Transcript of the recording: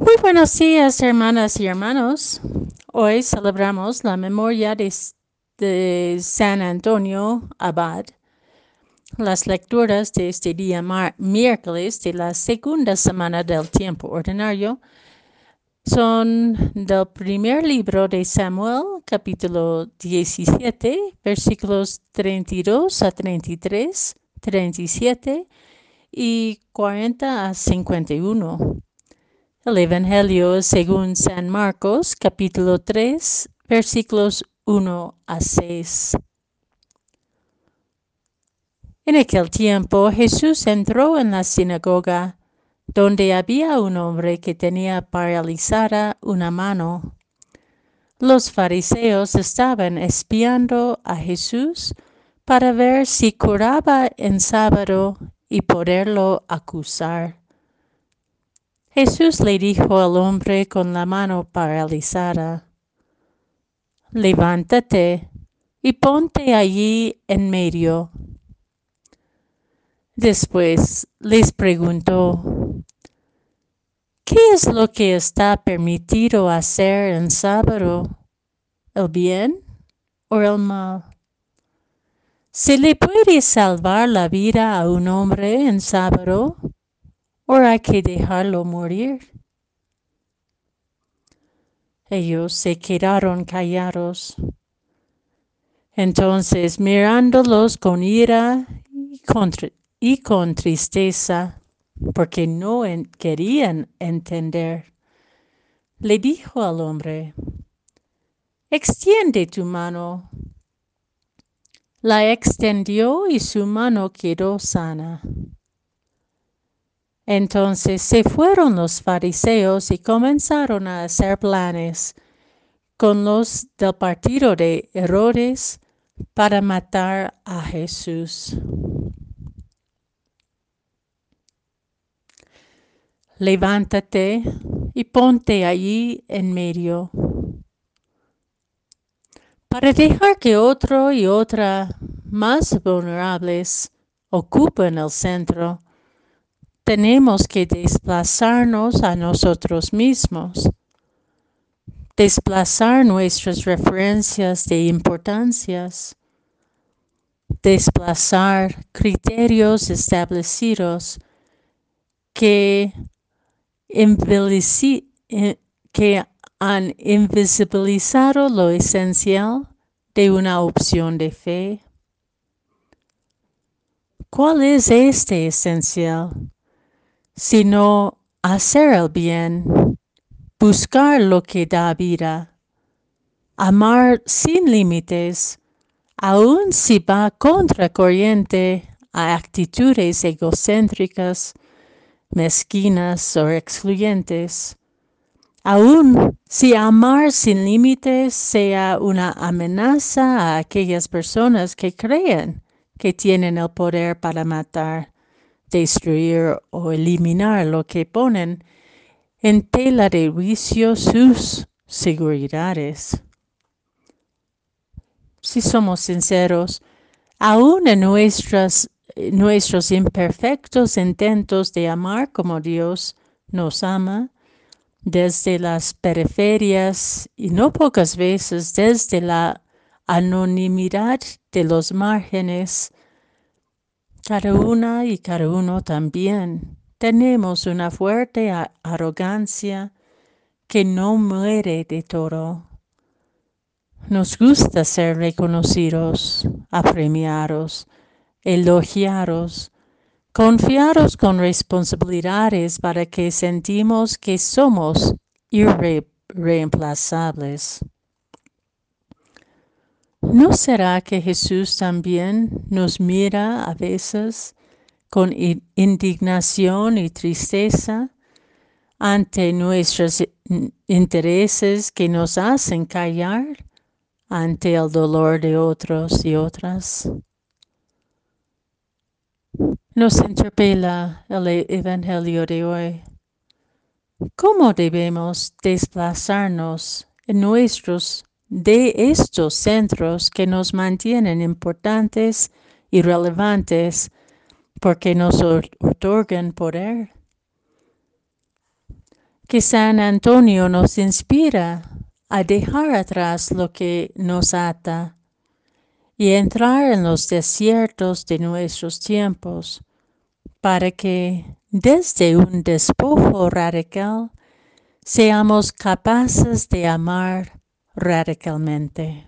Muy buenos días, hermanas y hermanos. Hoy celebramos la memoria de, de San Antonio Abad. Las lecturas de este día miércoles de la segunda semana del tiempo ordinario son del primer libro de Samuel, capítulo 17, versículos 32 a 33, 37 y 40 a 51. El Evangelio según San Marcos, capítulo 3, versículos 1 a 6. En aquel tiempo Jesús entró en la sinagoga, donde había un hombre que tenía paralizada una mano. Los fariseos estaban espiando a Jesús para ver si curaba en sábado y poderlo acusar. Jesús le dijo al hombre con la mano paralizada, levántate y ponte allí en medio. Después les preguntó, ¿qué es lo que está permitido hacer en sábado? ¿El bien o el mal? ¿Se le puede salvar la vida a un hombre en sábado ¿O hay que dejarlo morir? Ellos se quedaron callados. Entonces, mirándolos con ira y con, tristeza, porque no querían entender, le dijo al hombre, extiende tu mano. La extendió y su mano quedó sana. Entonces se fueron los fariseos y comenzaron a hacer planes con los del partido de Herodes para matar a Jesús. Levántate y ponte allí en medio, para dejar que otro y otra más vulnerables ocupen el centro tenemos que desplazarnos a nosotros mismos, desplazar nuestras referencias de importancias, desplazar criterios establecidos que, eh, que han invisibilizado lo esencial de una opción de fe. ¿Cuál es este esencial? Sino hacer el bien, buscar lo que da vida, amar sin límites, aun si va contra corriente a actitudes egocéntricas, mezquinas o excluyentes. Aun si amar sin límites sea una amenaza a aquellas personas que creen que tienen el poder para matar destruir o eliminar lo que ponen en tela de juicio sus seguridades. Si somos sinceros, aún en nuestros imperfectos intentos de amar como Dios nos ama, desde las periferias y no pocas veces desde la anonimidad de los márgenes, cada una y cada uno también tenemos una fuerte arrogancia que no muere de todo. Nos gusta ser reconocidos, apremiados, elogiados, confiados con responsabilidades para que sentimos que somos irreemplazables. ¿No será que Jesús también nos mira a veces con indignación y tristeza ante nuestros intereses que nos hacen callar ante el dolor de otros y otras? Nos interpela el Evangelio de hoy. ¿Cómo debemos desplazarnos en nuestros de estos centros que nos mantienen importantes y relevantes porque nos otorgan poder. que San Antonio nos inspira a dejar atrás lo que nos ata y entrar en los desiertos de nuestros tiempos para que desde un despojo radical seamos capaces de amar radicalmente.